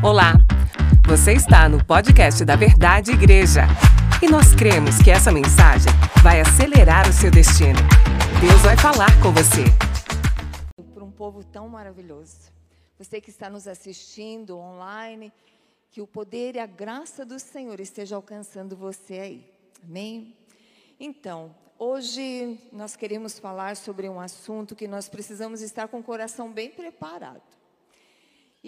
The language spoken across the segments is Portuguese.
Olá, você está no podcast da Verdade Igreja e nós cremos que essa mensagem vai acelerar o seu destino. Deus vai falar com você. Por um povo tão maravilhoso. Você que está nos assistindo online, que o poder e a graça do Senhor esteja alcançando você aí. Amém? Então, hoje nós queremos falar sobre um assunto que nós precisamos estar com o coração bem preparado.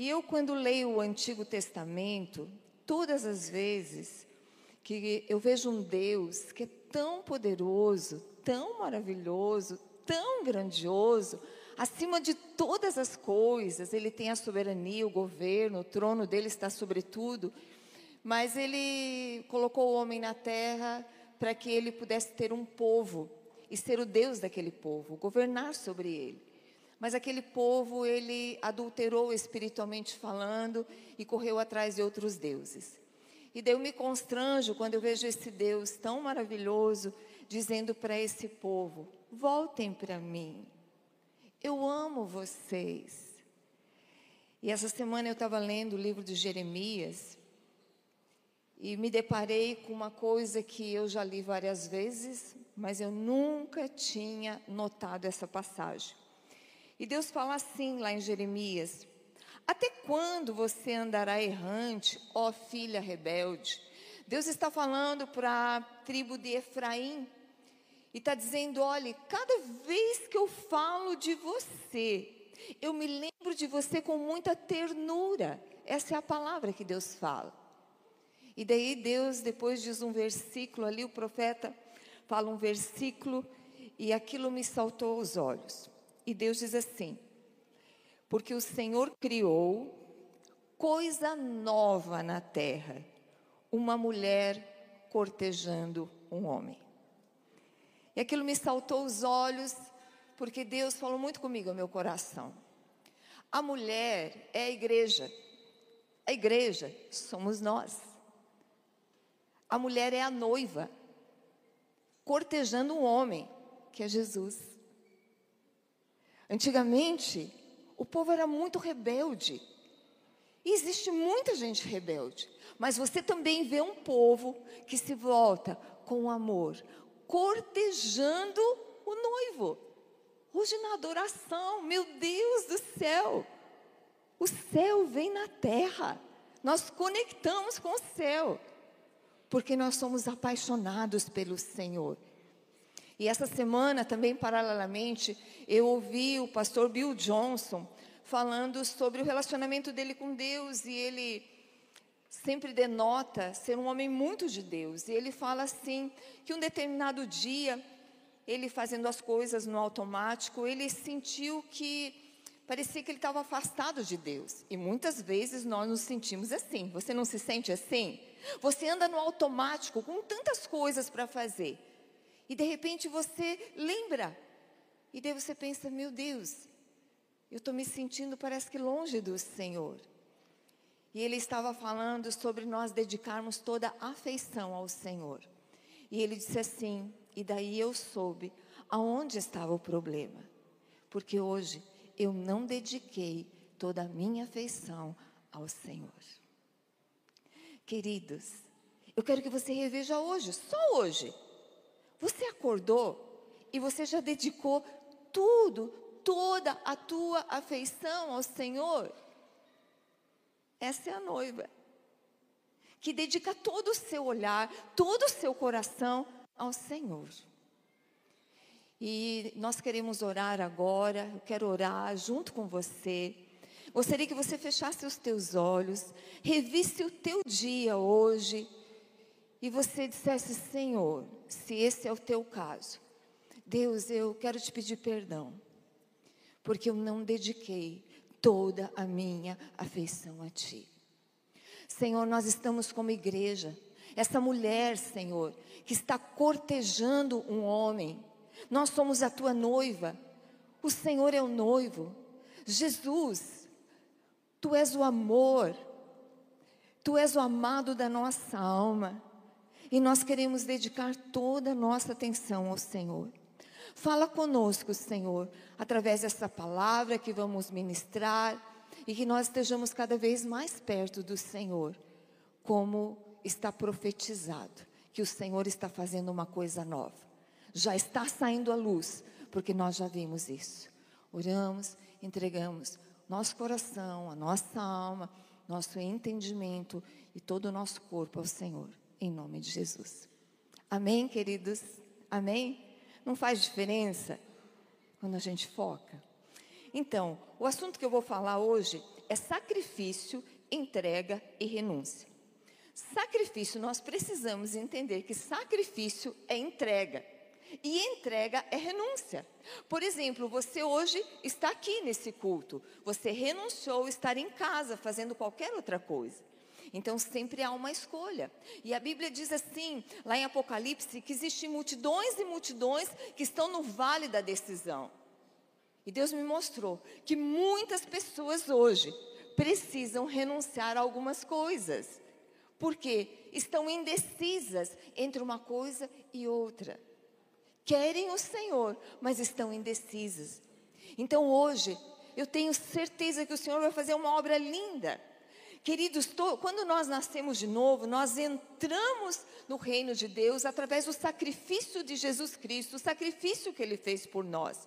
E eu, quando leio o Antigo Testamento, todas as vezes que eu vejo um Deus que é tão poderoso, tão maravilhoso, tão grandioso, acima de todas as coisas, ele tem a soberania, o governo, o trono dele está sobre tudo, mas ele colocou o homem na terra para que ele pudesse ter um povo e ser o Deus daquele povo, governar sobre ele. Mas aquele povo, ele adulterou espiritualmente falando e correu atrás de outros deuses. E daí eu me constranjo quando eu vejo esse Deus tão maravilhoso dizendo para esse povo: voltem para mim, eu amo vocês. E essa semana eu estava lendo o livro de Jeremias e me deparei com uma coisa que eu já li várias vezes, mas eu nunca tinha notado essa passagem. E Deus fala assim lá em Jeremias: Até quando você andará errante, ó filha rebelde? Deus está falando para a tribo de Efraim e está dizendo: olhe, cada vez que eu falo de você, eu me lembro de você com muita ternura. Essa é a palavra que Deus fala. E daí Deus depois diz um versículo ali, o profeta fala um versículo e aquilo me saltou aos olhos. E Deus diz assim: Porque o Senhor criou coisa nova na terra, uma mulher cortejando um homem. E aquilo me saltou os olhos, porque Deus falou muito comigo ao meu coração. A mulher é a igreja. A igreja somos nós. A mulher é a noiva, cortejando um homem, que é Jesus. Antigamente, o povo era muito rebelde. E existe muita gente rebelde. Mas você também vê um povo que se volta com amor, cortejando o noivo. Hoje na adoração, meu Deus do céu, o céu vem na terra. Nós conectamos com o céu, porque nós somos apaixonados pelo Senhor. E essa semana, também paralelamente, eu ouvi o pastor Bill Johnson falando sobre o relacionamento dele com Deus e ele sempre denota ser um homem muito de Deus. E ele fala assim que um determinado dia, ele fazendo as coisas no automático, ele sentiu que parecia que ele estava afastado de Deus. E muitas vezes nós nos sentimos assim. Você não se sente assim? Você anda no automático com tantas coisas para fazer. E de repente você lembra. E daí você pensa: meu Deus, eu estou me sentindo, parece que longe do Senhor. E ele estava falando sobre nós dedicarmos toda a afeição ao Senhor. E ele disse assim: e daí eu soube aonde estava o problema. Porque hoje eu não dediquei toda a minha afeição ao Senhor. Queridos, eu quero que você reveja hoje, só hoje você acordou e você já dedicou tudo, toda a tua afeição ao Senhor? Essa é a noiva que dedica todo o seu olhar, todo o seu coração ao Senhor. E nós queremos orar agora, eu quero orar junto com você. Gostaria que você fechasse os teus olhos, revisse o teu dia hoje e você dissesse: Senhor, se esse é o teu caso, Deus, eu quero te pedir perdão, porque eu não dediquei toda a minha afeição a Ti. Senhor, nós estamos como igreja, essa mulher, Senhor, que está cortejando um homem, nós somos a tua noiva, o Senhor é o noivo, Jesus, Tu és o amor, Tu és o amado da nossa alma. E nós queremos dedicar toda a nossa atenção ao Senhor. Fala conosco, Senhor, através dessa palavra que vamos ministrar. e que nós estejamos cada vez mais perto do Senhor, como está profetizado, que o Senhor está fazendo uma coisa nova. Já está saindo a luz, porque nós já vimos isso. Oramos, entregamos nosso coração, a nossa alma, nosso entendimento e todo o nosso corpo ao Senhor, em nome de Jesus. Amém, queridos? Amém? Não faz diferença quando a gente foca? Então, o assunto que eu vou falar hoje é sacrifício, entrega e renúncia. Sacrifício, nós precisamos entender que sacrifício é entrega. E entrega é renúncia. Por exemplo, você hoje está aqui nesse culto. Você renunciou a estar em casa fazendo qualquer outra coisa. Então sempre há uma escolha. E a Bíblia diz assim, lá em Apocalipse, que existem multidões e multidões que estão no vale da decisão. E Deus me mostrou que muitas pessoas hoje precisam renunciar a algumas coisas. Porque estão indecisas entre uma coisa e outra. Querem o Senhor, mas estão indecisas. Então hoje, eu tenho certeza que o Senhor vai fazer uma obra linda. Queridos, quando nós nascemos de novo, nós entramos no reino de Deus através do sacrifício de Jesus Cristo, o sacrifício que ele fez por nós.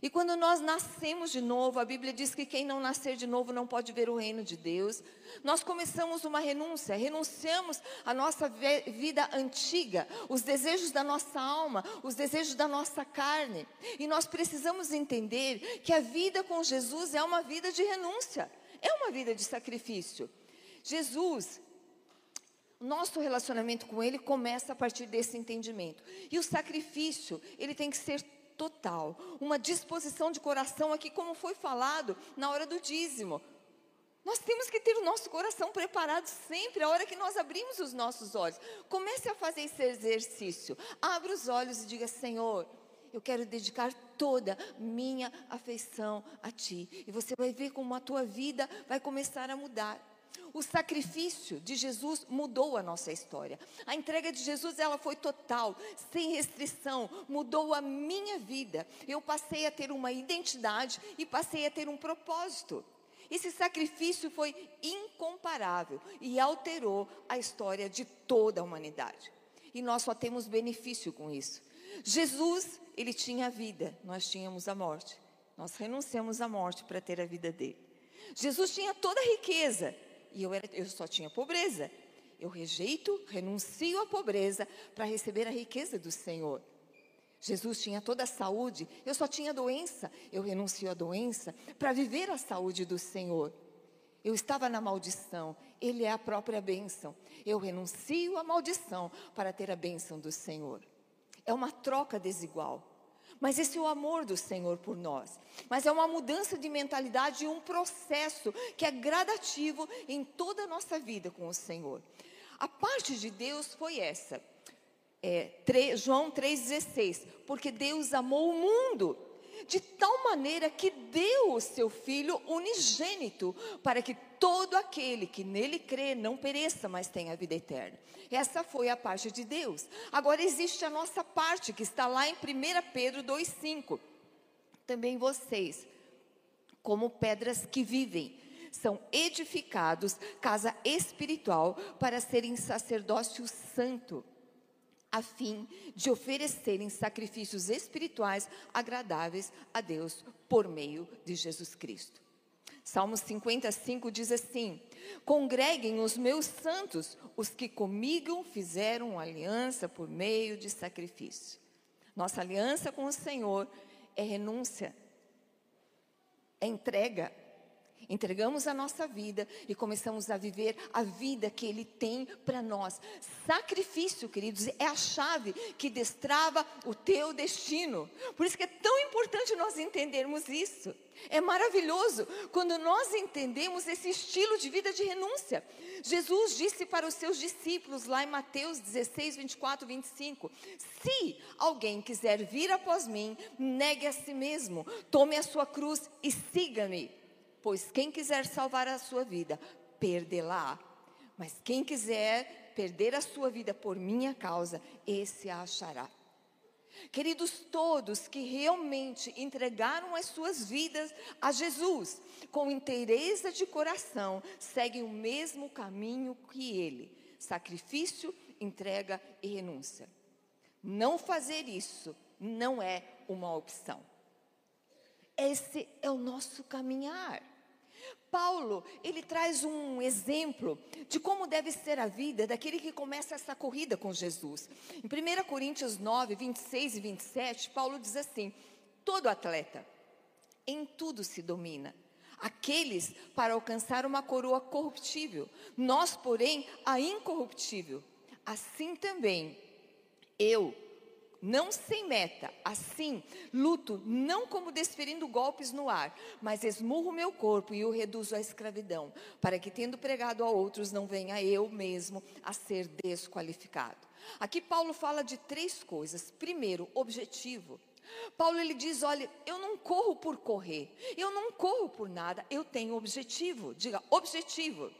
E quando nós nascemos de novo, a Bíblia diz que quem não nascer de novo não pode ver o reino de Deus. Nós começamos uma renúncia, renunciamos a nossa vida antiga, os desejos da nossa alma, os desejos da nossa carne. E nós precisamos entender que a vida com Jesus é uma vida de renúncia, é uma vida de sacrifício. Jesus, nosso relacionamento com Ele começa a partir desse entendimento. E o sacrifício, ele tem que ser total, uma disposição de coração aqui, como foi falado na hora do dízimo. Nós temos que ter o nosso coração preparado sempre, a hora que nós abrimos os nossos olhos. Comece a fazer esse exercício. Abra os olhos e diga: Senhor, eu quero dedicar toda minha afeição a Ti. E você vai ver como a tua vida vai começar a mudar. O sacrifício de Jesus mudou a nossa história. A entrega de Jesus, ela foi total, sem restrição, mudou a minha vida. Eu passei a ter uma identidade e passei a ter um propósito. Esse sacrifício foi incomparável e alterou a história de toda a humanidade. E nós só temos benefício com isso. Jesus, ele tinha a vida, nós tínhamos a morte. Nós renunciamos à morte para ter a vida dele. Jesus tinha toda a riqueza, e eu, era, eu só tinha pobreza. Eu rejeito, renuncio à pobreza para receber a riqueza do Senhor. Jesus tinha toda a saúde, eu só tinha doença. Eu renuncio à doença para viver a saúde do Senhor. Eu estava na maldição, Ele é a própria bênção. Eu renuncio à maldição para ter a bênção do Senhor. É uma troca desigual. Mas esse é o amor do Senhor por nós. Mas é uma mudança de mentalidade e um processo que é gradativo em toda a nossa vida com o Senhor. A parte de Deus foi essa. É, 3, João 3,16. Porque Deus amou o mundo de tal maneira que deu o seu Filho unigênito, para que todo aquele que nele crê não pereça, mas tenha vida eterna. Essa foi a parte de Deus. Agora existe a nossa parte, que está lá em 1 Pedro 2,5. Também vocês, como pedras que vivem, são edificados casa espiritual para serem sacerdócio santo a fim de oferecerem sacrifícios espirituais agradáveis a Deus por meio de Jesus Cristo. Salmo 55 diz assim: Congreguem os meus santos, os que comigo fizeram aliança por meio de sacrifício. Nossa aliança com o Senhor é renúncia, é entrega, entregamos a nossa vida e começamos a viver a vida que Ele tem para nós. Sacrifício, queridos, é a chave que destrava o teu destino. Por isso que é tão importante nós entendermos isso. É maravilhoso quando nós entendemos esse estilo de vida de renúncia. Jesus disse para os seus discípulos, lá em Mateus 16, 24, 25: Se alguém quiser vir após mim, negue a si mesmo, tome a sua cruz e siga-me. Pois quem quiser salvar a sua vida, perdê-la. Mas quem quiser perder a sua vida por minha causa, esse a achará. Queridos, todos que realmente entregaram as suas vidas a Jesus, com inteireza de coração, seguem o mesmo caminho que ele: sacrifício, entrega e renúncia. Não fazer isso não é uma opção. Esse é o nosso caminhar. Paulo, ele traz um exemplo de como deve ser a vida daquele que começa essa corrida com Jesus. Em 1 Coríntios 9, 26 e 27, Paulo diz assim: todo atleta em tudo se domina. Aqueles para alcançar uma coroa corruptível, nós, porém, a incorruptível. Assim também, eu, não sem meta, assim, luto não como desferindo golpes no ar, mas esmurro meu corpo e o reduzo à escravidão, para que tendo pregado a outros não venha eu mesmo a ser desqualificado. Aqui Paulo fala de três coisas. Primeiro, objetivo. Paulo ele diz: olha, eu não corro por correr, eu não corro por nada, eu tenho objetivo. Diga, objetivo.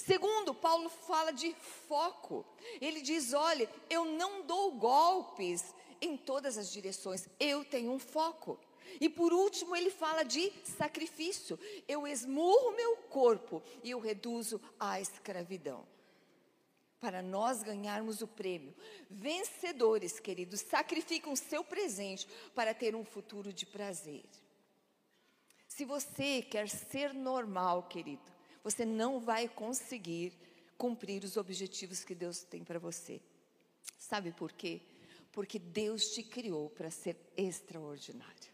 Segundo, Paulo fala de foco. Ele diz: olha, eu não dou golpes em todas as direções, eu tenho um foco. E por último, ele fala de sacrifício. Eu esmurro meu corpo e o reduzo à escravidão. Para nós ganharmos o prêmio, vencedores, queridos, sacrificam seu presente para ter um futuro de prazer. Se você quer ser normal, querido, você não vai conseguir cumprir os objetivos que Deus tem para você. Sabe por quê? Porque Deus te criou para ser extraordinário.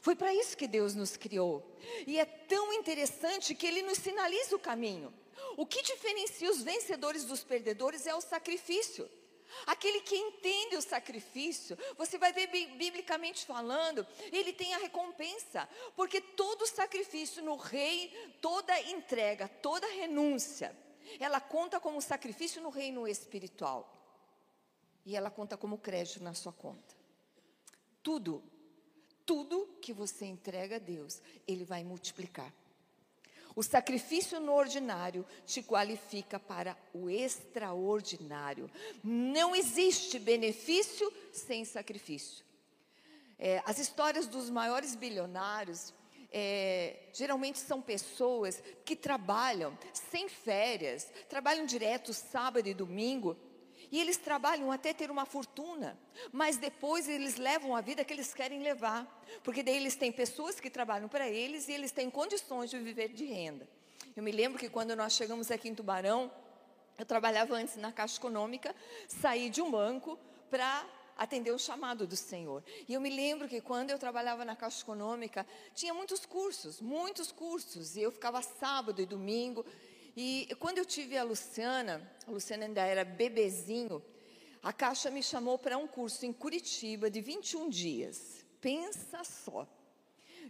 Foi para isso que Deus nos criou. E é tão interessante que Ele nos sinaliza o caminho. O que diferencia os vencedores dos perdedores é o sacrifício. Aquele que entende o sacrifício, você vai ver biblicamente falando, ele tem a recompensa, porque todo sacrifício no rei, toda entrega, toda renúncia, ela conta como sacrifício no reino espiritual. E ela conta como crédito na sua conta. Tudo, tudo que você entrega a Deus, ele vai multiplicar. O sacrifício no ordinário te qualifica para o extraordinário. Não existe benefício sem sacrifício. É, as histórias dos maiores bilionários é, geralmente são pessoas que trabalham sem férias, trabalham direto sábado e domingo e eles trabalham até ter uma fortuna, mas depois eles levam a vida que eles querem levar, porque daí eles têm pessoas que trabalham para eles e eles têm condições de viver de renda. Eu me lembro que quando nós chegamos aqui em Tubarão, eu trabalhava antes na Caixa Econômica, saí de um banco para atender o chamado do Senhor. E eu me lembro que quando eu trabalhava na Caixa Econômica, tinha muitos cursos, muitos cursos, e eu ficava sábado e domingo, e quando eu tive a Luciana, a Luciana ainda era bebezinho, a Caixa me chamou para um curso em Curitiba de 21 dias. Pensa só.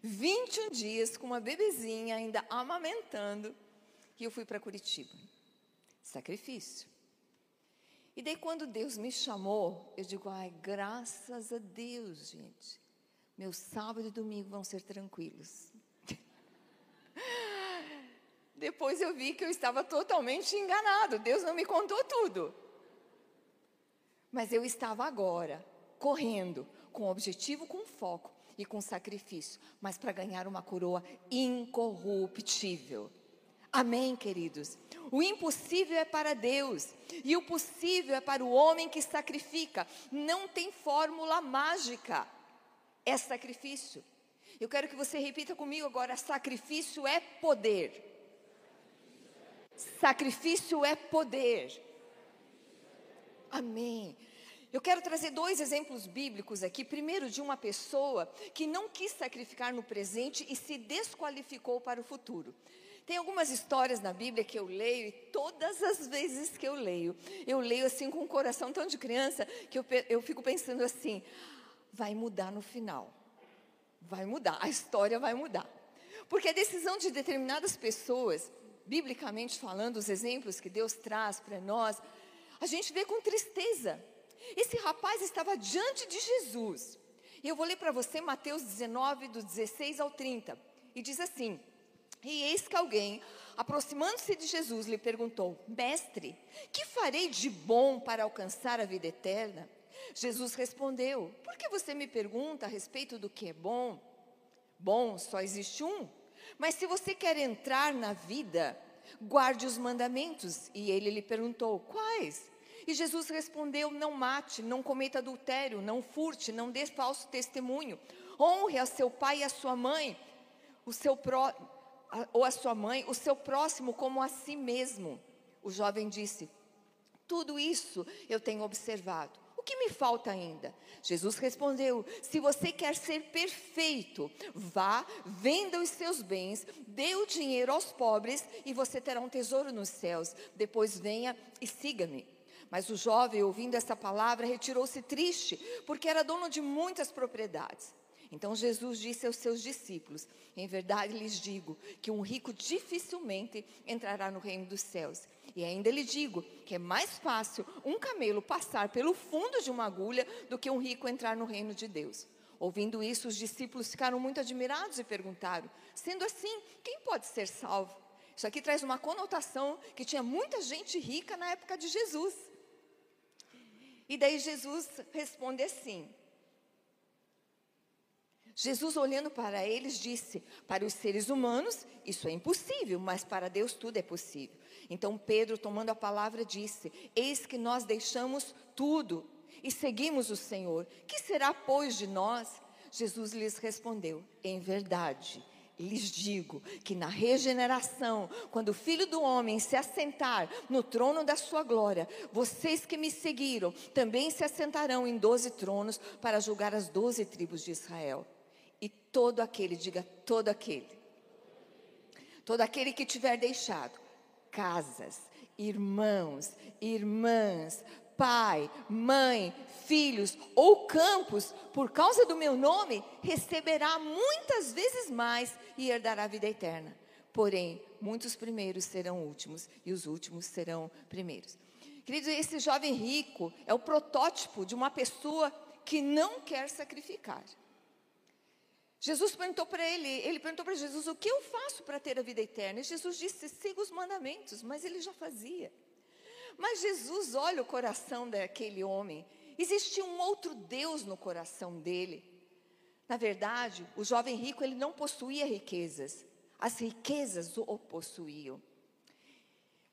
21 dias com uma bebezinha ainda amamentando, e eu fui para Curitiba. Sacrifício. E daí quando Deus me chamou, eu digo, ai, graças a Deus, gente. Meu sábado e domingo vão ser tranquilos. Depois eu vi que eu estava totalmente enganado. Deus não me contou tudo. Mas eu estava agora correndo com objetivo, com foco e com sacrifício, mas para ganhar uma coroa incorruptível. Amém, queridos. O impossível é para Deus e o possível é para o homem que sacrifica. Não tem fórmula mágica. É sacrifício. Eu quero que você repita comigo agora: sacrifício é poder. Sacrifício é poder. Amém. Eu quero trazer dois exemplos bíblicos aqui. Primeiro, de uma pessoa que não quis sacrificar no presente e se desqualificou para o futuro. Tem algumas histórias na Bíblia que eu leio e todas as vezes que eu leio, eu leio assim com um coração tão de criança que eu, eu fico pensando assim: vai mudar no final. Vai mudar, a história vai mudar. Porque a decisão de determinadas pessoas biblicamente falando, os exemplos que Deus traz para nós, a gente vê com tristeza. Esse rapaz estava diante de Jesus. E eu vou ler para você Mateus 19, do 16 ao 30. E diz assim: E eis que alguém, aproximando-se de Jesus, lhe perguntou: Mestre, que farei de bom para alcançar a vida eterna? Jesus respondeu: Por que você me pergunta a respeito do que é bom? Bom só existe um. Mas se você quer entrar na vida, guarde os mandamentos. E ele lhe perguntou: Quais? E Jesus respondeu: Não mate, não cometa adultério, não furte, não dê falso testemunho. Honre a seu pai e a sua mãe, o seu pró, ou a sua mãe, o seu próximo como a si mesmo. O jovem disse: Tudo isso eu tenho observado. O que me falta ainda? Jesus respondeu: Se você quer ser perfeito, vá, venda os seus bens, dê o dinheiro aos pobres e você terá um tesouro nos céus. Depois venha e siga-me. Mas o jovem, ouvindo essa palavra, retirou-se triste, porque era dono de muitas propriedades. Então Jesus disse aos seus discípulos: Em verdade lhes digo que um rico dificilmente entrará no reino dos céus. E ainda lhe digo que é mais fácil um camelo passar pelo fundo de uma agulha do que um rico entrar no reino de Deus. Ouvindo isso, os discípulos ficaram muito admirados e perguntaram: Sendo assim, quem pode ser salvo? Isso aqui traz uma conotação que tinha muita gente rica na época de Jesus. E daí Jesus responde assim: Jesus, olhando para eles, disse: Para os seres humanos isso é impossível, mas para Deus tudo é possível. Então Pedro, tomando a palavra, disse: Eis que nós deixamos tudo e seguimos o Senhor. Que será, pois, de nós? Jesus lhes respondeu: Em verdade, lhes digo que na regeneração, quando o Filho do Homem se assentar no trono da sua glória, vocês que me seguiram também se assentarão em doze tronos para julgar as doze tribos de Israel. E todo aquele, diga todo aquele, todo aquele que tiver deixado casas, irmãos, irmãs, pai, mãe, filhos ou campos, por causa do meu nome, receberá muitas vezes mais e herdará a vida eterna. Porém, muitos primeiros serão últimos e os últimos serão primeiros. Queridos, esse jovem rico é o protótipo de uma pessoa que não quer sacrificar. Jesus perguntou para ele, ele perguntou para Jesus: O que eu faço para ter a vida eterna? E Jesus disse: Siga os mandamentos, mas ele já fazia. Mas Jesus olha o coração daquele homem. Existia um outro Deus no coração dele. Na verdade, o jovem rico ele não possuía riquezas, as riquezas o possuíam.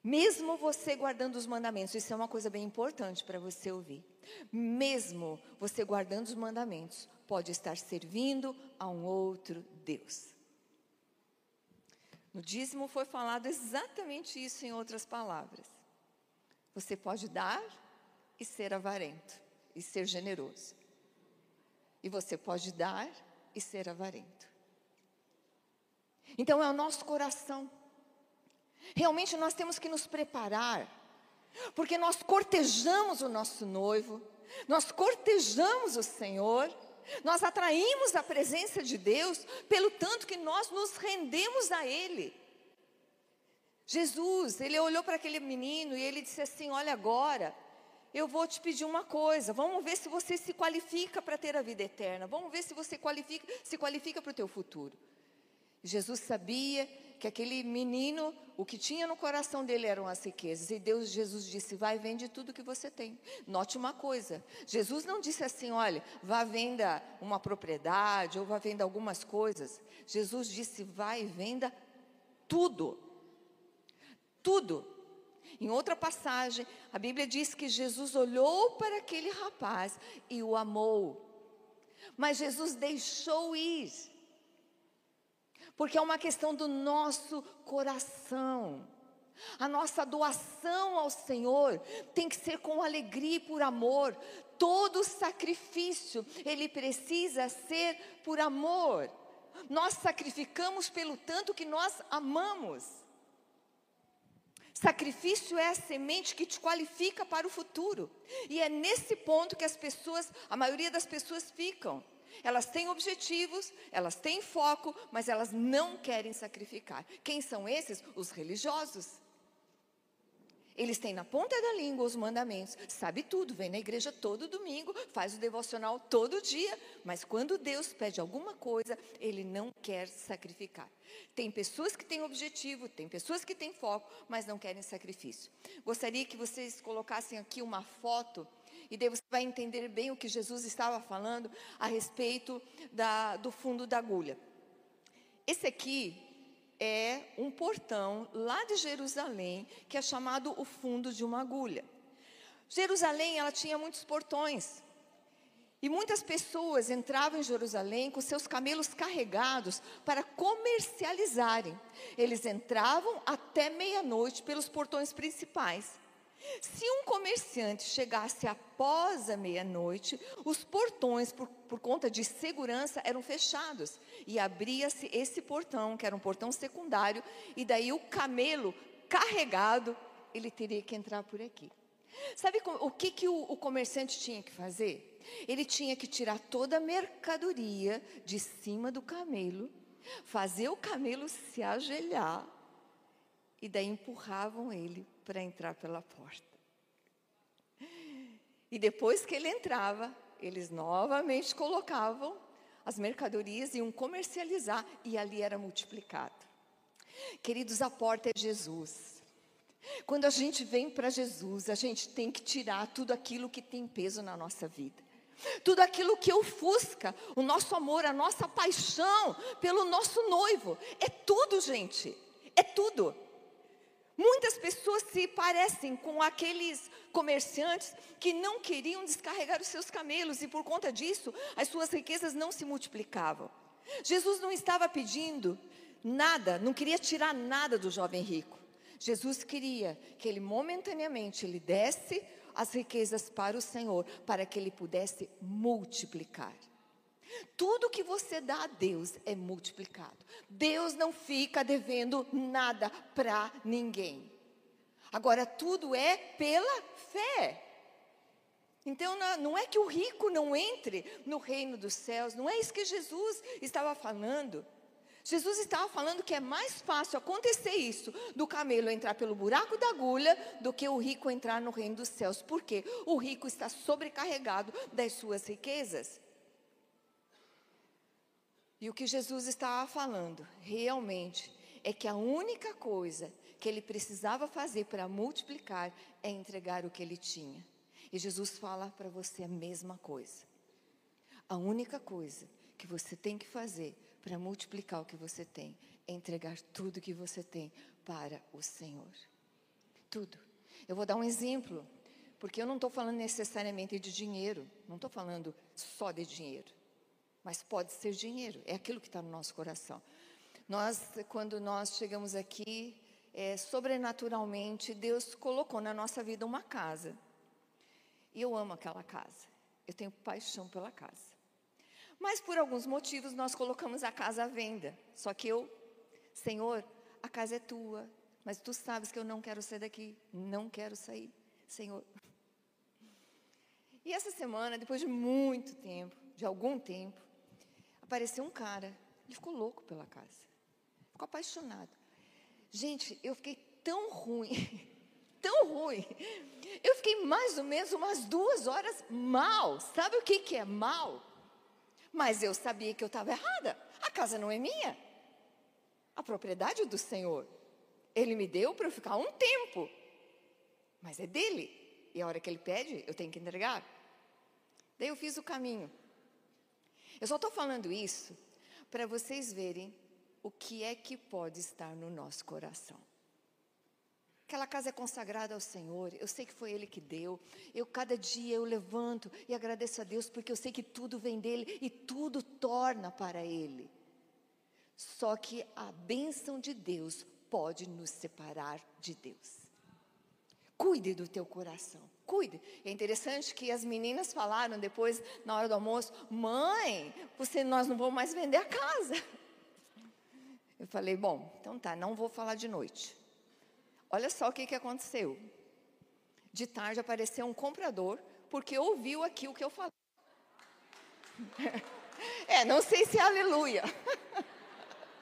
Mesmo você guardando os mandamentos, isso é uma coisa bem importante para você ouvir. Mesmo você guardando os mandamentos, pode estar servindo a um outro Deus. No dízimo foi falado exatamente isso em outras palavras. Você pode dar e ser avarento e ser generoso. E você pode dar e ser avarento. Então é o nosso coração. Realmente nós temos que nos preparar, porque nós cortejamos o nosso noivo, nós cortejamos o Senhor nós atraímos a presença de Deus pelo tanto que nós nos rendemos a Ele. Jesus, ele olhou para aquele menino e ele disse assim: Olha, agora eu vou te pedir uma coisa. Vamos ver se você se qualifica para ter a vida eterna. Vamos ver se você qualifica, se qualifica para o teu futuro. Jesus sabia que aquele menino, o que tinha no coração dele eram as riquezas. E Deus, Jesus disse: vai vende tudo que você tem. Note uma coisa: Jesus não disse assim, olha, vá venda uma propriedade ou vá venda algumas coisas. Jesus disse: vai venda tudo. Tudo. Em outra passagem, a Bíblia diz que Jesus olhou para aquele rapaz e o amou. Mas Jesus deixou ir porque é uma questão do nosso coração. A nossa doação ao Senhor tem que ser com alegria e por amor. Todo sacrifício, ele precisa ser por amor. Nós sacrificamos pelo tanto que nós amamos. Sacrifício é a semente que te qualifica para o futuro. E é nesse ponto que as pessoas, a maioria das pessoas ficam. Elas têm objetivos, elas têm foco, mas elas não querem sacrificar. Quem são esses? Os religiosos. Eles têm na ponta da língua os mandamentos, sabe tudo, vem na igreja todo domingo, faz o devocional todo dia, mas quando Deus pede alguma coisa, ele não quer sacrificar. Tem pessoas que têm objetivo, tem pessoas que têm foco, mas não querem sacrifício. Gostaria que vocês colocassem aqui uma foto E daí você vai entender bem o que Jesus estava falando a respeito da, do fundo da agulha. Esse aqui é um portão lá de Jerusalém, que é chamado o fundo de uma agulha. Jerusalém, ela tinha muitos portões. E muitas pessoas entravam em Jerusalém com seus camelos carregados para comercializarem. Eles entravam até meia-noite pelos portões principais. Se um comerciante chegasse após a meia-noite, os portões, por, por, conta de segurança, eram fechados. E abria-se esse portão, que era um portão secundário, e daí o camelo carregado, ele teria que entrar por aqui. Sabe o que, que o, o comerciante tinha que fazer? Ele tinha que tirar toda a mercadoria de cima do camelo, fazer o camelo se ajoelhar, e daí empurravam ele para entrar pela porta. E depois que ele entrava, eles novamente colocavam as mercadorias iam comercializar, e ali era multiplicado. Queridos, a porta é Jesus. Quando a gente vem para Jesus, a gente tem que tirar tudo aquilo que tem peso na nossa vida. Tudo aquilo que ofusca o nosso amor, a nossa paixão pelo nosso noivo. É tudo, gente. É tudo. Muitas pessoas se parecem com aqueles comerciantes que não queriam descarregar os seus camelos e por conta disso as suas riquezas não se multiplicavam. Jesus não estava pedindo nada, não queria tirar nada do jovem rico. Jesus queria que ele momentaneamente ele desse as riquezas para o Senhor, para que Ele pudesse multiplicar. Tudo que você dá a Deus é multiplicado. Deus não fica devendo nada para ninguém. Agora, tudo é pela fé. Então, não é que o rico não entre no reino dos céus, não é isso que Jesus estava falando. Jesus estava falando que é mais fácil acontecer isso do camelo entrar pelo buraco da agulha do que o rico entrar no reino dos céus. Por quê? O rico está sobrecarregado das suas riquezas. E o que Jesus estava falando realmente é que a única coisa que ele precisava fazer para multiplicar é entregar o que ele tinha. E Jesus fala para você a mesma coisa. A única coisa que você tem que fazer para multiplicar o que você tem, é entregar tudo que você tem para o Senhor. Tudo. Eu vou dar um exemplo, porque eu não estou falando necessariamente de dinheiro, não estou falando só de dinheiro, mas pode ser dinheiro, é aquilo que está no nosso coração. Nós, quando nós chegamos aqui, é, sobrenaturalmente, Deus colocou na nossa vida uma casa. E eu amo aquela casa. Eu tenho paixão pela casa. Mas por alguns motivos nós colocamos a casa à venda. Só que eu, Senhor, a casa é tua, mas tu sabes que eu não quero sair daqui, não quero sair, Senhor. E essa semana, depois de muito tempo, de algum tempo, apareceu um cara, ele ficou louco pela casa, ficou apaixonado. Gente, eu fiquei tão ruim, tão ruim. Eu fiquei mais ou menos umas duas horas mal. Sabe o que, que é mal? Mas eu sabia que eu estava errada. A casa não é minha. A propriedade é do Senhor. Ele me deu para eu ficar um tempo. Mas é dele. E a hora que ele pede, eu tenho que entregar. Daí eu fiz o caminho. Eu só estou falando isso para vocês verem o que é que pode estar no nosso coração. Aquela casa é consagrada ao Senhor. Eu sei que foi Ele que deu. Eu cada dia eu levanto e agradeço a Deus porque eu sei que tudo vem dele e tudo torna para Ele. Só que a bênção de Deus pode nos separar de Deus. Cuide do teu coração. Cuide. É interessante que as meninas falaram depois, na hora do almoço, mãe, você, nós não vamos mais vender a casa. Eu falei, bom, então tá, não vou falar de noite. Olha só o que, que aconteceu. De tarde apareceu um comprador, porque ouviu aqui o que eu falei. É, não sei se é aleluia.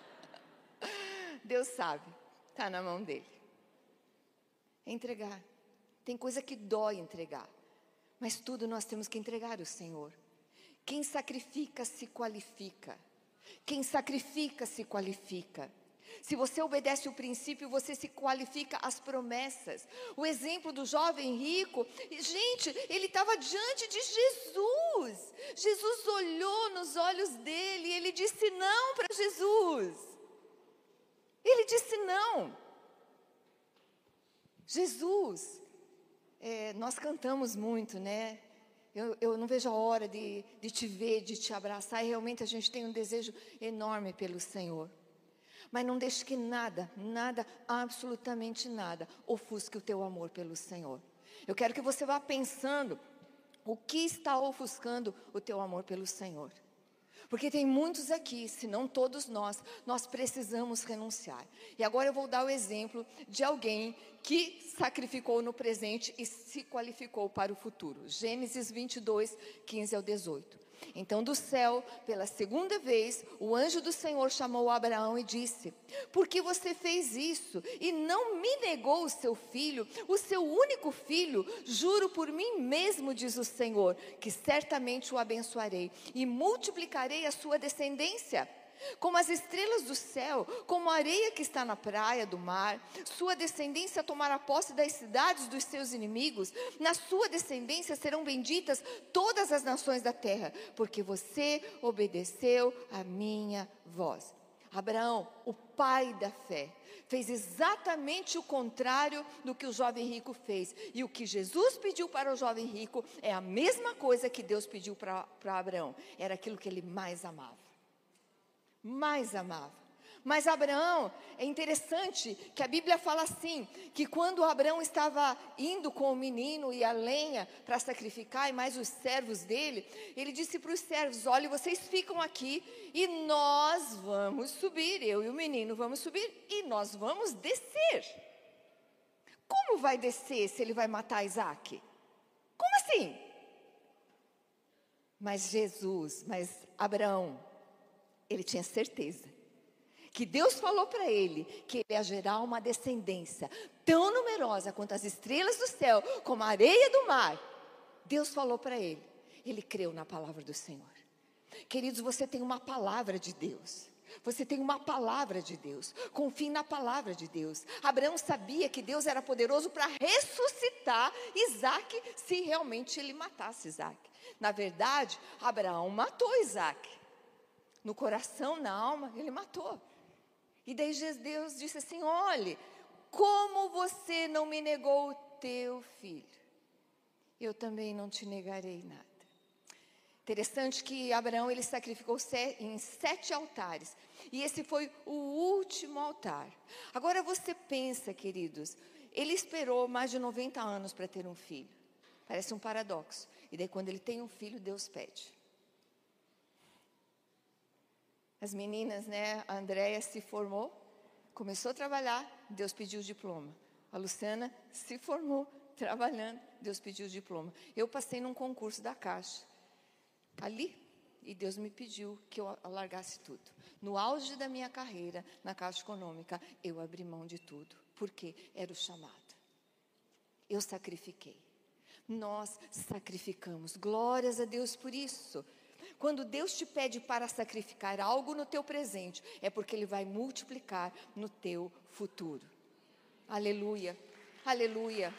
Deus sabe, está na mão dele. Entregar. Tem coisa que dói entregar, mas tudo nós temos que entregar ao Senhor. Quem sacrifica se qualifica. Quem sacrifica se qualifica. Se você obedece o princípio, você se qualifica às promessas. O exemplo do jovem rico, gente, ele estava diante de Jesus. Jesus olhou nos olhos dele e ele disse não para Jesus. Ele disse não. Jesus, é, nós cantamos muito, né? Eu, eu, não vejo a hora de, de te ver, de te abraçar, e realmente a gente tem um desejo enorme pelo Senhor. Mas não deixe que nada, nada, absolutamente nada, ofusque o teu amor pelo Senhor. Eu quero que você vá pensando o que está ofuscando o teu amor pelo Senhor. Porque tem muitos aqui, se não todos nós, nós precisamos renunciar. E agora eu vou dar o exemplo de alguém que sacrificou no presente e se qualificou para o futuro. Gênesis 22, 15 ao 18. Então, do céu, pela segunda vez, o anjo do Senhor chamou Abraão e disse: Por que você fez isso e não me negou o seu filho, o seu único filho? Juro por mim mesmo, diz o Senhor, que certamente o abençoarei e multiplicarei a sua descendência como as estrelas do céu, como a areia que está na praia do mar. Sua descendência tomará posse das cidades dos seus inimigos. Na sua descendência serão benditas todas as nações da terra, porque você obedeceu a minha voz. Abraão, o pai da fé, fez exatamente o contrário do que o jovem rico fez. E o que Jesus pediu para o jovem rico é a mesma coisa que Deus pediu para Abraão. Era aquilo que ele mais amava mais amava. Mas Abraão, é interessante que a Bíblia fala assim: que quando Abraão estava indo com o menino e a lenha para sacrificar, e mais os servos dele, ele disse para os servos: Olha, vocês ficam aqui e nós vamos subir, eu e o menino vamos subir e nós vamos descer. Como vai descer se ele vai matar Isaac? Como assim? Mas Jesus, mas Abraão, ele tinha certeza que Deus falou para ele que ele ia gerar uma descendência tão numerosa quanto as estrelas do céu, como a areia do mar. Deus falou para ele. Ele creu na palavra do Senhor. Queridos, você tem uma palavra de Deus. Você tem uma palavra de Deus. Confie na palavra de Deus. Abraão sabia que Deus era poderoso para ressuscitar Isaac se realmente ele matasse Isaac. Na verdade, Abraão matou Isaac no coração, na alma, ele matou. E daí Deus disse assim: olhe, como você não me negou o teu filho, eu também não te negarei nada. Interessante que Abraão ele sacrificou em sete altares. E esse foi o último altar. Agora você pensa, queridos, ele esperou mais de 90 anos para ter um filho. Parece um paradoxo. E daí, quando ele tem um filho, Deus pede. As meninas, né? A Andréia se formou, começou a trabalhar, Deus pediu o diploma. A Luciana se formou, trabalhando, Deus pediu o diploma. Eu passei num concurso da Caixa, ali, e Deus me pediu que eu largasse tudo. No auge da minha carreira na Caixa Econômica, eu abri mão de tudo, porque era o chamado. Eu sacrifiquei. Nós sacrificamos. Glórias a Deus por isso. Quando Deus te pede para sacrificar algo no teu presente, é porque Ele vai multiplicar no teu futuro. Aleluia, aleluia.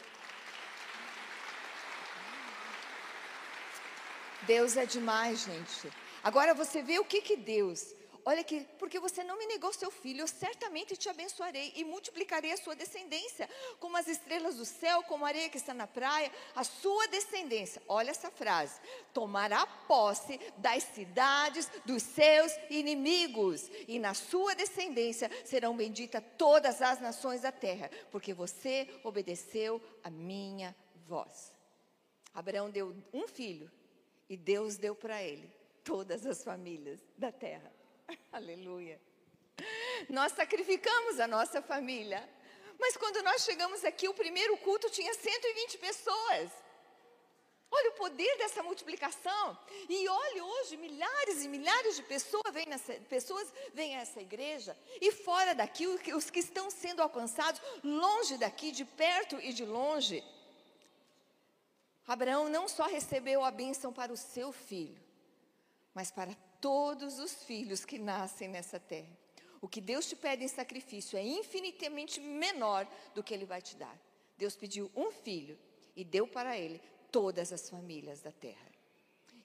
Deus é demais, gente. Agora você vê o que que Deus Olha aqui, porque você não me negou seu filho, eu certamente te abençoarei e multiplicarei a sua descendência, como as estrelas do céu, como a areia que está na praia, a sua descendência. Olha essa frase: tomará posse das cidades dos seus inimigos, e na sua descendência serão benditas todas as nações da terra, porque você obedeceu a minha voz. Abraão deu um filho e Deus deu para ele todas as famílias da terra. Aleluia. Nós sacrificamos a nossa família. Mas quando nós chegamos aqui, o primeiro culto tinha 120 pessoas. Olha o poder dessa multiplicação. E olhe hoje, milhares e milhares de pessoas vêm, nessa, pessoas vêm a essa igreja. E fora daqui, os que estão sendo alcançados, longe daqui, de perto e de longe. Abraão não só recebeu a bênção para o seu filho, mas para todos os filhos que nascem nessa terra. O que Deus te pede em sacrifício é infinitamente menor do que Ele vai te dar. Deus pediu um filho e deu para ele todas as famílias da terra.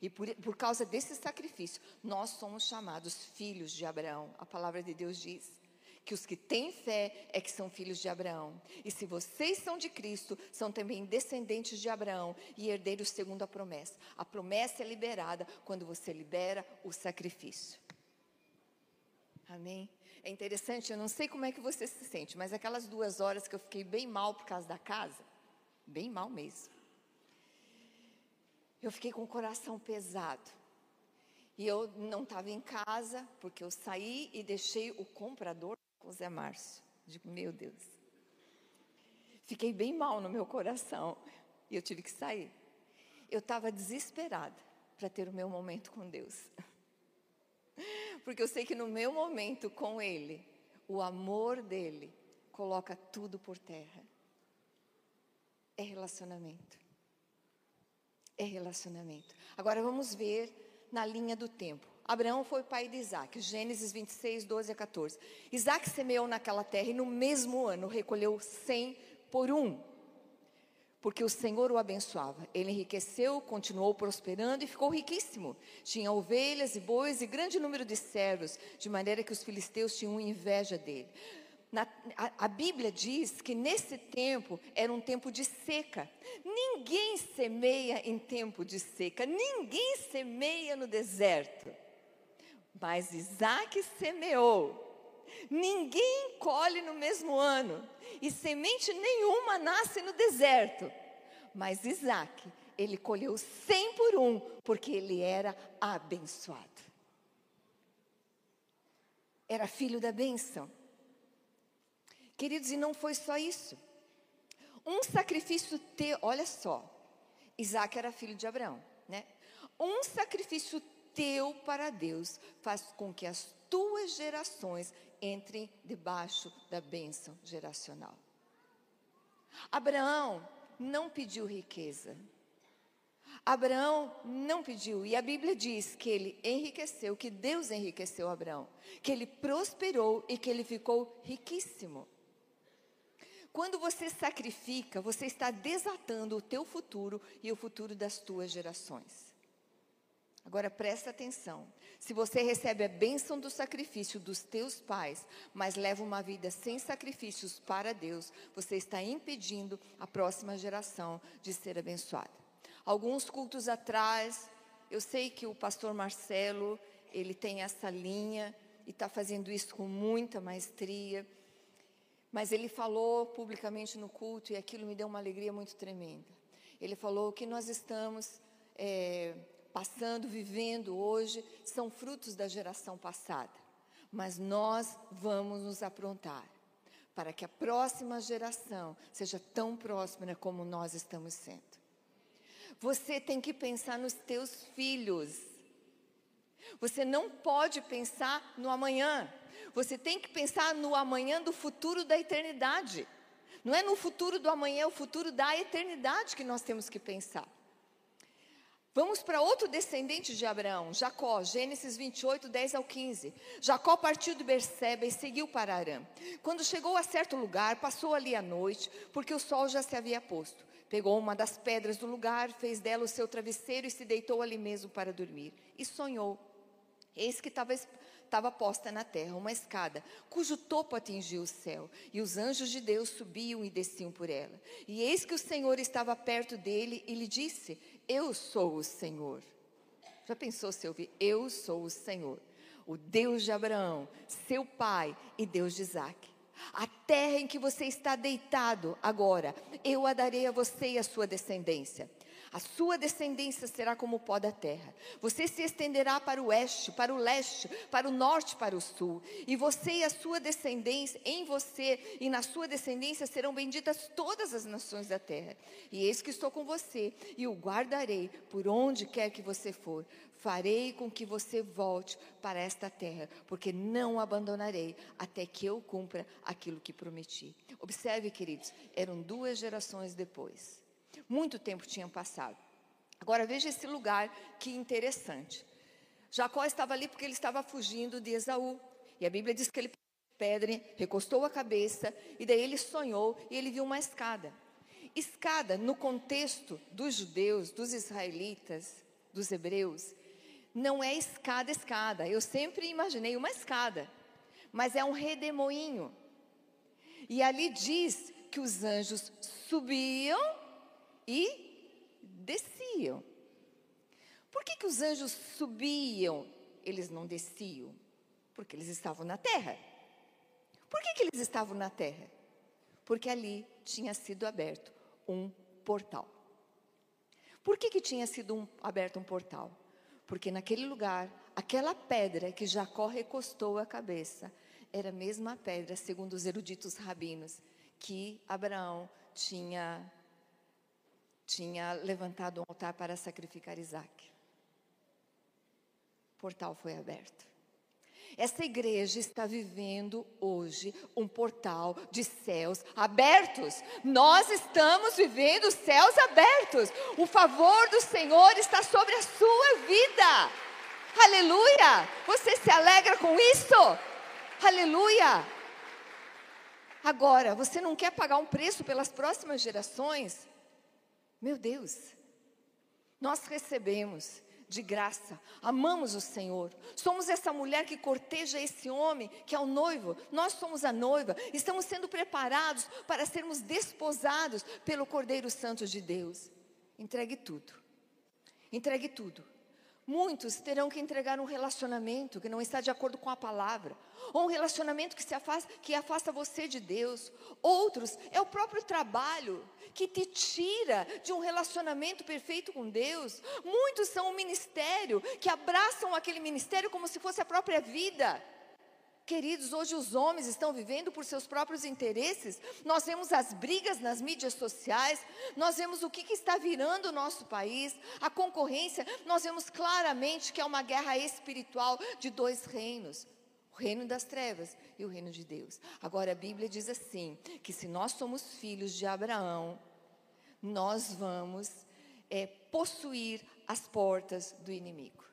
E por, por causa desse sacrifício, nós somos chamados filhos de Abraão. A palavra de Deus diz que os que têm fé é que são filhos de Abraão. E se vocês são de Cristo, são também descendentes de Abraão e herdeiros segundo a promessa. A promessa é liberada quando você libera o sacrifício. Amém? É interessante, eu não sei como é que você se sente, mas aquelas duas horas que eu fiquei bem mal por causa da casa, bem mal mesmo. Eu fiquei com o coração pesado. E eu não estava em casa, porque eu saí e deixei o comprador com o Zé Márcio. Digo, meu Deus. Fiquei bem mal no meu coração. E eu tive que sair. Eu estava desesperada para ter o meu momento com Deus. Porque eu sei que no meu momento com Ele, o amor dele coloca tudo por terra. É relacionamento. É relacionamento. Agora vamos ver na linha do tempo. Abraão foi pai de Isaac, Gênesis 26, 12 a 14. Isaac semeou naquela terra e no mesmo ano recolheu cem por um porque o Senhor o abençoava. Ele enriqueceu, continuou prosperando e ficou riquíssimo. Tinha ovelhas e bois e grande número de servos, de maneira que os filisteus tinham inveja dele. Na, a, a, Bíblia diz que nesse tempo era um tempo de seca. Ninguém semeia em tempo de seca, ninguém semeia no deserto. Mas Isaac semeou. Ninguém colhe no mesmo ano, e semente nenhuma nasce no deserto. Mas Isaac, ele colheu cem por um, porque ele era abençoado. Era filho da bênção. Queridos, e não foi só isso. Um sacrifício teu, olha só, Isaac era filho de Abraão, né? Um sacrifício teu para Deus faz com que as tuas gerações entrem debaixo da bênção geracional. Abraão não pediu riqueza. Abraão não pediu, e a Bíblia diz que ele enriqueceu, que Deus enriqueceu Abraão, que ele prosperou e que ele ficou riquíssimo. Quando você sacrifica, você está desatando o teu futuro e o futuro das tuas gerações. Agora presta atenção. Se você recebe a bênção do sacrifício dos teus pais, mas leva uma vida sem sacrifícios para Deus, você está impedindo a próxima geração de ser abençoada. Alguns cultos atrás, eu sei que o pastor Marcelo, ele tem essa linha e está fazendo isso com muita maestria. Mas ele falou publicamente no culto e aquilo me deu uma alegria muito tremenda. Ele falou que nós estamos é, passando, vivendo hoje, são frutos da geração passada. Mas nós vamos nos aprontar para que a próxima geração seja tão próspera como nós estamos sendo. Você tem que pensar nos teus filhos. Você não pode pensar no amanhã. Você tem que pensar no amanhã do futuro da eternidade. Não é no futuro do amanhã, é o futuro da eternidade que nós temos que pensar. Vamos para outro descendente de Abraão, Jacó, Gênesis 28, 10 ao 15. Jacó partiu de Berseba e seguiu para Arã. Quando chegou a certo lugar, passou ali a noite, porque o sol já se havia posto. Pegou uma das pedras do lugar, fez dela o seu travesseiro e se deitou ali mesmo para dormir. E sonhou. Eis que estava estava posta na terra uma escada, cujo topo atingia o céu, e os anjos de Deus subiam e desciam por ela. E eis que o Senhor estava perto dele e lhe disse: Eu sou o Senhor. Já pensou se ouvir? Eu sou o Senhor, o Deus de Abraão, seu pai e Deus de Isaac. A terra em que você está deitado agora, eu a darei a você e a sua descendência. A sua descendência será como o pó da terra. Você se estenderá para o oeste, para o leste, para o norte, para o sul. E você e a sua descendência, em você e na sua descendência serão benditas todas as nações da terra. E eis que estou com você e o guardarei por onde quer que você for. Farei com que você volte para esta terra, porque não abandonarei até que eu cumpra aquilo que prometi. Observe, queridos, eram duas gerações depois. Muito tempo tinha passado. Agora veja esse lugar que interessante. Jacó estava ali porque ele estava fugindo de Esaú. E a Bíblia diz que ele pedra, recostou a cabeça, e daí ele sonhou e ele viu uma escada. Escada, no contexto dos judeus, dos israelitas, dos hebreus, não é escada, escada. Eu sempre imaginei uma escada, mas é um redemoinho. E ali diz que os anjos subiam e desciam. Por que, que os anjos subiam? Eles não desciam? Porque eles estavam na terra. Por que, que eles estavam na terra? Porque ali tinha sido aberto um portal. Por que, que tinha sido um, aberto um portal? Porque naquele lugar, aquela pedra que Jacó recostou a cabeça, era a mesma pedra, segundo os eruditos rabinos, que Abraão tinha, tinha levantado um altar para sacrificar Isaac. O portal foi aberto. Essa igreja está vivendo hoje um portal de céus abertos. Nós estamos vivendo céus abertos. O favor do Senhor está sobre a sua vida. Aleluia! Você se alegra com isso? Aleluia! Agora, você não quer pagar um preço pelas próximas gerações? Meu Deus, nós recebemos de graça, amamos o Senhor, somos essa mulher que corteja esse homem que é o noivo, nós somos a noiva, estamos sendo preparados para sermos desposados pelo Cordeiro Santo de Deus. Entregue tudo, entregue tudo. Muitos terão que entregar um relacionamento que não está de acordo com a palavra, ou um relacionamento que, se afasta, que afasta você de Deus. Outros é o próprio trabalho que te tira de um relacionamento perfeito com Deus. Muitos são o ministério que abraçam aquele ministério como se fosse a própria vida. Queridos, hoje os homens estão vivendo por seus próprios interesses. Nós vemos as brigas nas mídias sociais, nós vemos o que, que, está virando o nosso país, a concorrência. Nós vemos claramente que é uma guerra espiritual de dois reinos: o reino das trevas e o reino de Deus. Agora a Bíblia diz assim: que se nós somos filhos de Abraão, nós vamos é, possuir as portas do inimigo.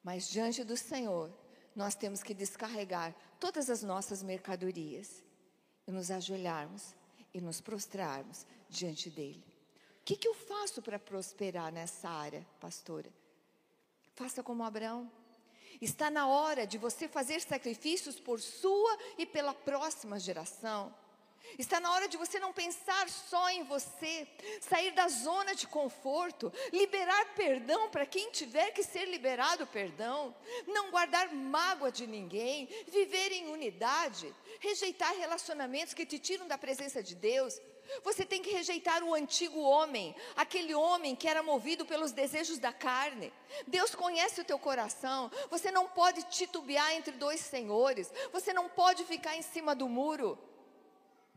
Mas diante do Senhor, nós temos que descarregar todas as nossas mercadorias e nos ajoelharmos e nos prostrarmos diante dele. O que, que eu faço para prosperar nessa área, pastora? Faça como Abraão. Está na hora de você fazer sacrifícios por sua e pela próxima geração. Está na hora de você não pensar só em você, sair da zona de conforto, liberar perdão para quem tiver que ser liberado perdão, não guardar mágoa de ninguém, viver em unidade, rejeitar relacionamentos que te tiram da presença de Deus. Você tem que rejeitar o antigo homem, aquele homem que era movido pelos desejos da carne. Deus conhece o teu coração. Você não pode titubear entre dois senhores. Você não pode ficar em cima do muro.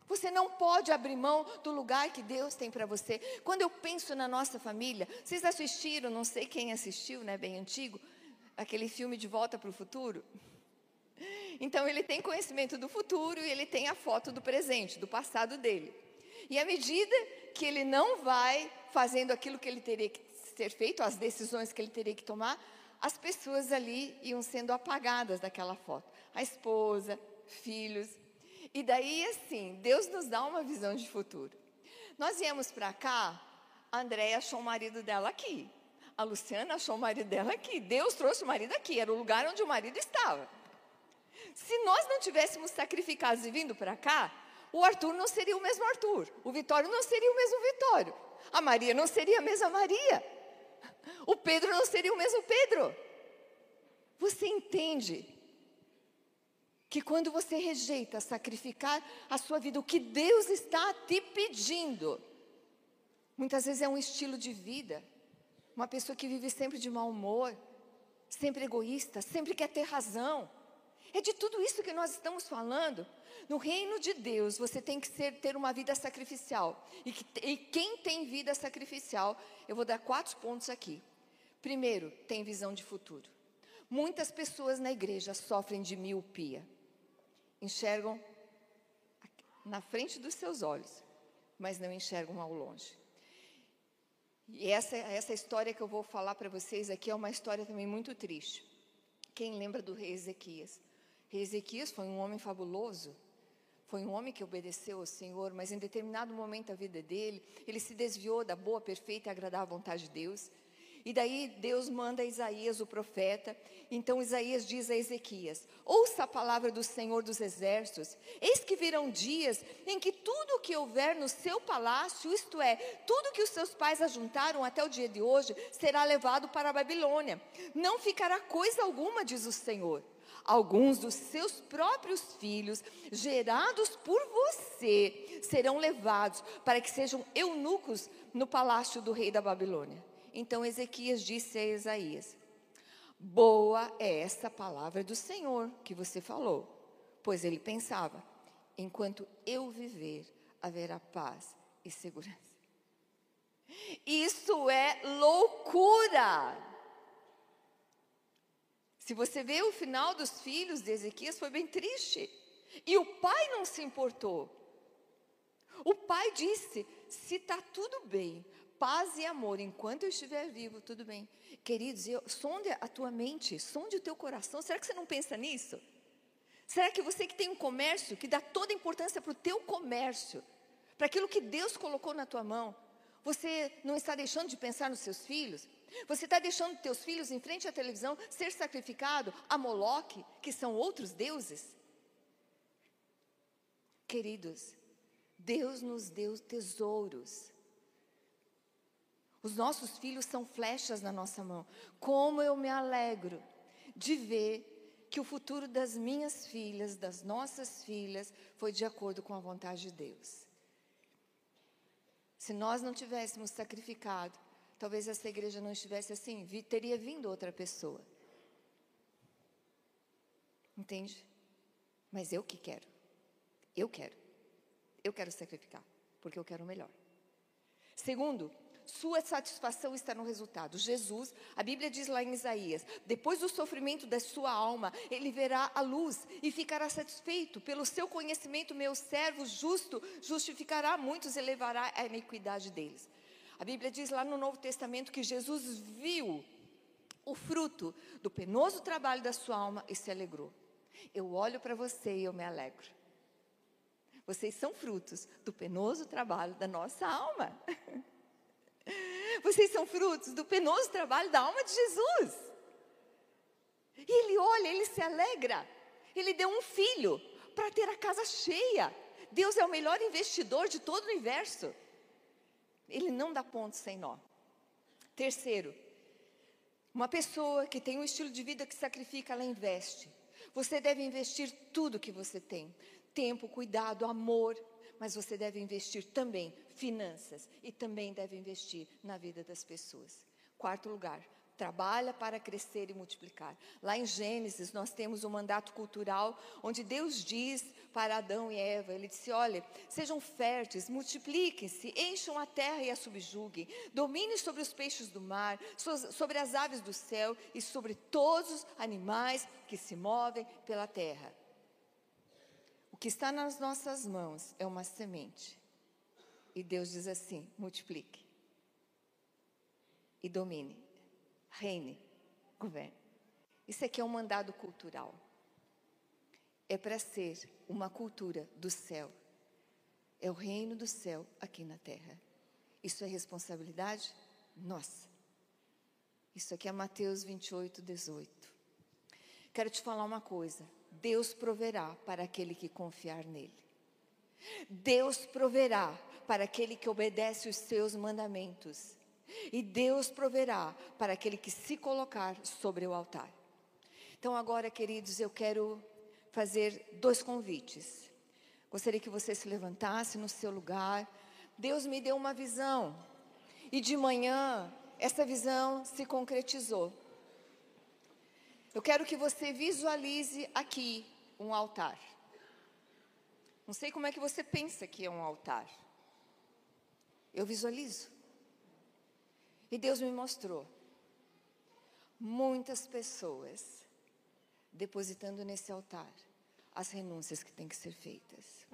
Você não pode abrir mão do lugar que Deus tem para você. Quando eu penso na nossa família, vocês assistiram, não sei quem assistiu, né, bem antigo, aquele filme De Volta para o Futuro? Então ele tem conhecimento do futuro e ele tem a foto do presente, do passado dele. E à medida que ele não vai fazendo aquilo que ele teria que ser feito, as decisões que ele teria que tomar, as pessoas ali iam sendo apagadas daquela foto. A esposa, filhos, e daí, assim, Deus nos dá uma visão de futuro. Nós viemos para cá, a Andréia achou o marido dela aqui. A Luciana achou o marido dela aqui. Deus trouxe o marido aqui, era o lugar onde o marido estava. Se nós não tivéssemos sacrificados e vindo para cá, o Arthur não seria o mesmo Arthur, o Vitório não seria o mesmo Vitório, a Maria não seria a mesma Maria, o Pedro não seria o mesmo Pedro. Você entende que quando você rejeita sacrificar a sua vida, o que Deus está te pedindo, muitas vezes é um estilo de vida, uma pessoa que vive sempre de mau humor, sempre egoísta, sempre quer ter razão. É de tudo isso que nós estamos falando. No reino de Deus, você tem que ser, ter uma vida sacrificial. E, que, e quem tem vida sacrificial, eu vou dar quatro pontos aqui. Primeiro, tem visão de futuro. Muitas pessoas na igreja sofrem de miopia enxergam na frente dos seus olhos, mas não enxergam ao longe. E essa, essa história que eu vou falar para vocês aqui é uma história também muito triste. Quem lembra do rei Ezequias? Ezequias foi um homem fabuloso, foi um homem que obedeceu ao Senhor, mas em determinado momento da vida dele, ele se desviou da boa, perfeita e agradável vontade de Deus. E daí Deus manda Isaías, o profeta. Então Isaías diz a Ezequias: Ouça a palavra do Senhor dos Exércitos. Eis que virão dias em que tudo o que houver no seu palácio, isto é, tudo que os seus pais ajuntaram até o dia de hoje, será levado para a Babilônia. Não ficará coisa alguma, diz o Senhor. Alguns dos seus próprios filhos, gerados por você, serão levados para que sejam eunucos no palácio do rei da Babilônia. Então Ezequias disse a Isaías: Boa é essa palavra do Senhor que você falou. Pois ele pensava: enquanto eu viver, haverá paz e segurança. Isso é loucura. Se você vê o final dos filhos de Ezequias, foi bem triste. E o pai não se importou. O pai disse: se está tudo bem, paz e amor enquanto eu estiver vivo, tudo bem. Queridos, eu, sonde a tua mente, sonde o teu coração. Será que você não pensa nisso? Será que você que tem um comércio, que dá toda a importância para o teu comércio, para aquilo que Deus colocou na tua mão, você não está deixando de pensar nos seus filhos? Você está deixando teus filhos em frente à televisão ser sacrificado a Moloque, que são outros deuses? Queridos, Deus nos deu tesouros os nossos filhos são flechas na nossa mão. Como eu me alegro de ver que o futuro das minhas filhas, das nossas filhas, foi de acordo com a vontade de Deus. Se nós não tivéssemos sacrificado, talvez essa igreja não estivesse assim, teria vindo outra pessoa. Entende? Mas eu que quero. Eu quero. Eu quero sacrificar, porque eu quero o melhor. Segundo, sua satisfação está no resultado. Jesus, a Bíblia diz lá em Isaías: depois do sofrimento da sua alma, ele verá a luz e ficará satisfeito. Pelo seu conhecimento, meu servo justo justificará muitos e levará a iniquidade deles. A Bíblia diz lá no Novo Testamento que Jesus viu o fruto do penoso trabalho da sua alma e se alegrou. Eu olho para você e eu me alegro. Vocês são frutos do penoso trabalho da nossa alma. Vocês são frutos do penoso trabalho da alma de Jesus. E ele olha, ele se alegra. Ele deu um filho para ter a casa cheia. Deus é o melhor investidor de todo o universo. Ele não dá ponto sem nó. Terceiro, uma pessoa que tem um estilo de vida que sacrifica, ela investe. Você deve investir tudo que você tem: tempo, cuidado, amor, mas você deve investir também finanças e também deve investir na vida das pessoas. Quarto lugar, trabalha para crescer e multiplicar. Lá em Gênesis, nós temos um mandato cultural onde Deus diz para Adão e Eva: Ele disse, olha, sejam férteis, multipliquem-se, encham a terra e a subjuguem, dominem sobre os peixes do mar, sobre as aves do céu e sobre todos os animais que se movem pela terra. O que está nas nossas mãos é uma semente. E Deus diz assim: multiplique. E domine. Reine. Governe. Isso aqui é um mandado cultural. É para ser uma cultura do céu. É o reino do céu aqui na terra. Isso é responsabilidade nossa. Isso aqui é Mateus 28, 18. Quero te falar uma coisa. Deus proverá para aquele que confiar nele. Deus proverá para aquele que obedece os seus mandamentos. E Deus proverá para aquele que se colocar sobre o altar. Então, agora, queridos, eu quero fazer dois convites. Gostaria que você se levantasse no seu lugar. Deus me deu uma visão. E de manhã, essa visão se concretizou. Eu quero que você visualize aqui um altar. Não sei como é que você pensa que é um altar. Eu visualizo. E Deus me mostrou muitas pessoas depositando nesse altar as renúncias que têm que ser feitas.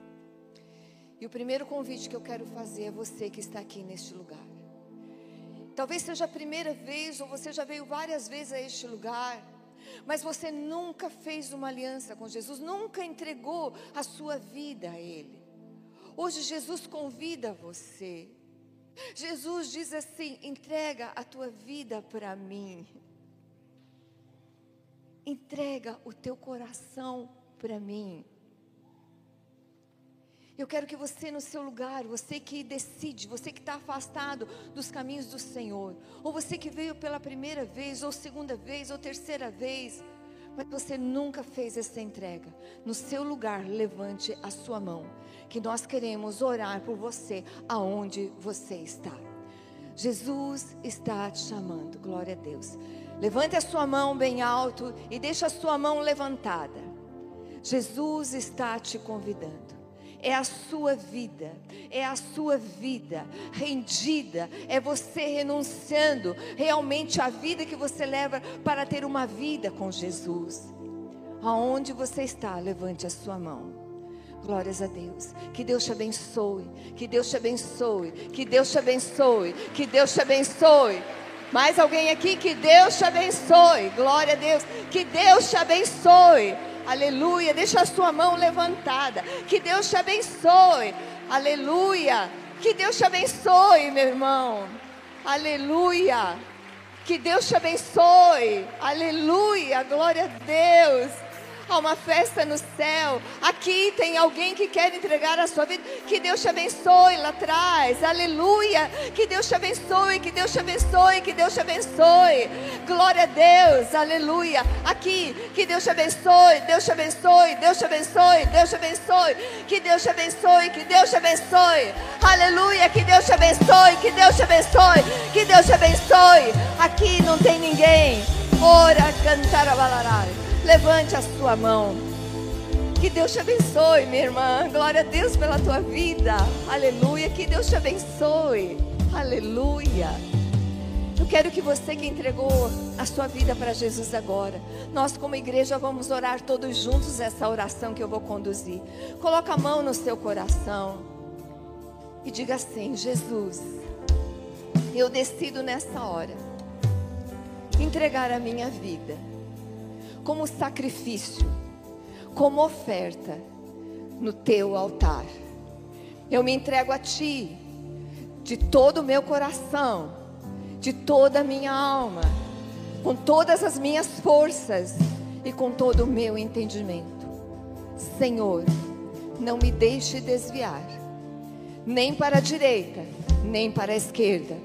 E o primeiro convite que eu quero fazer é você que está aqui neste lugar. Talvez seja a primeira vez ou você já veio várias vezes a este lugar mas você nunca fez uma aliança com Jesus, nunca entregou a sua vida a Ele. Hoje Jesus convida você. Jesus diz assim: entrega a tua vida para mim. Entrega o teu coração para mim. Eu quero que você, no seu lugar, você que decide, você que está afastado dos caminhos do Senhor, ou você que veio pela primeira vez, ou segunda vez, ou terceira vez, mas você nunca fez essa entrega, no seu lugar, levante a sua mão, que nós queremos orar por você, aonde você está. Jesus está te chamando, glória a Deus. Levante a sua mão bem alto e deixe a sua mão levantada. Jesus está te convidando é a sua vida, é a sua vida rendida, é você renunciando realmente à vida que você leva para ter uma vida com Jesus. Aonde você está, levante a sua mão. Glórias a Deus. Que Deus te abençoe. Que Deus te abençoe. Que Deus te abençoe. Que Deus te abençoe. Mais alguém aqui? Que Deus te abençoe. Glória a Deus. Que Deus te abençoe. Aleluia. Deixa a sua mão levantada. Que Deus te abençoe. Aleluia. Que Deus te abençoe, meu irmão. Aleluia. Que Deus te abençoe. Aleluia. Glória a Deus. Há uma festa no céu. Aqui tem alguém que quer entregar a sua vida. Que Deus te abençoe lá atrás. Aleluia. Que Deus te abençoe. Que Deus te abençoe. Que Deus te abençoe. Glória a Deus. Aleluia. Aqui. Que Deus te abençoe. Deus te abençoe. Deus te abençoe. Deus te abençoe. Que Deus te abençoe. Que Deus te abençoe. Aleluia. Que Deus te abençoe. Que Deus te abençoe. Que Deus te abençoe. Aqui não tem ninguém. Ora cantar a balarai. Levante a sua mão. Que Deus te abençoe, minha irmã. Glória a Deus pela tua vida. Aleluia. Que Deus te abençoe. Aleluia. Eu quero que você que entregou a sua vida para Jesus agora, nós como igreja vamos orar todos juntos essa oração que eu vou conduzir. Coloca a mão no seu coração e diga assim: Jesus, eu decido nessa hora entregar a minha vida como sacrifício, como oferta no teu altar. Eu me entrego a ti de todo o meu coração, de toda a minha alma, com todas as minhas forças e com todo o meu entendimento. Senhor, não me deixe desviar, nem para a direita, nem para a esquerda,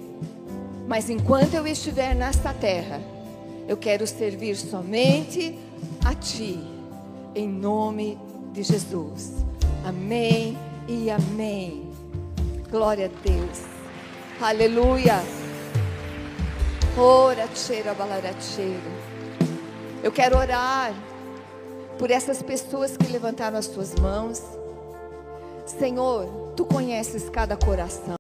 mas enquanto eu estiver nesta terra, eu quero servir somente a Ti, em nome de Jesus. Amém e amém. Glória a Deus. Aleluia. Ora, balaracheira. Eu quero orar por essas pessoas que levantaram as suas mãos. Senhor, Tu conheces cada coração.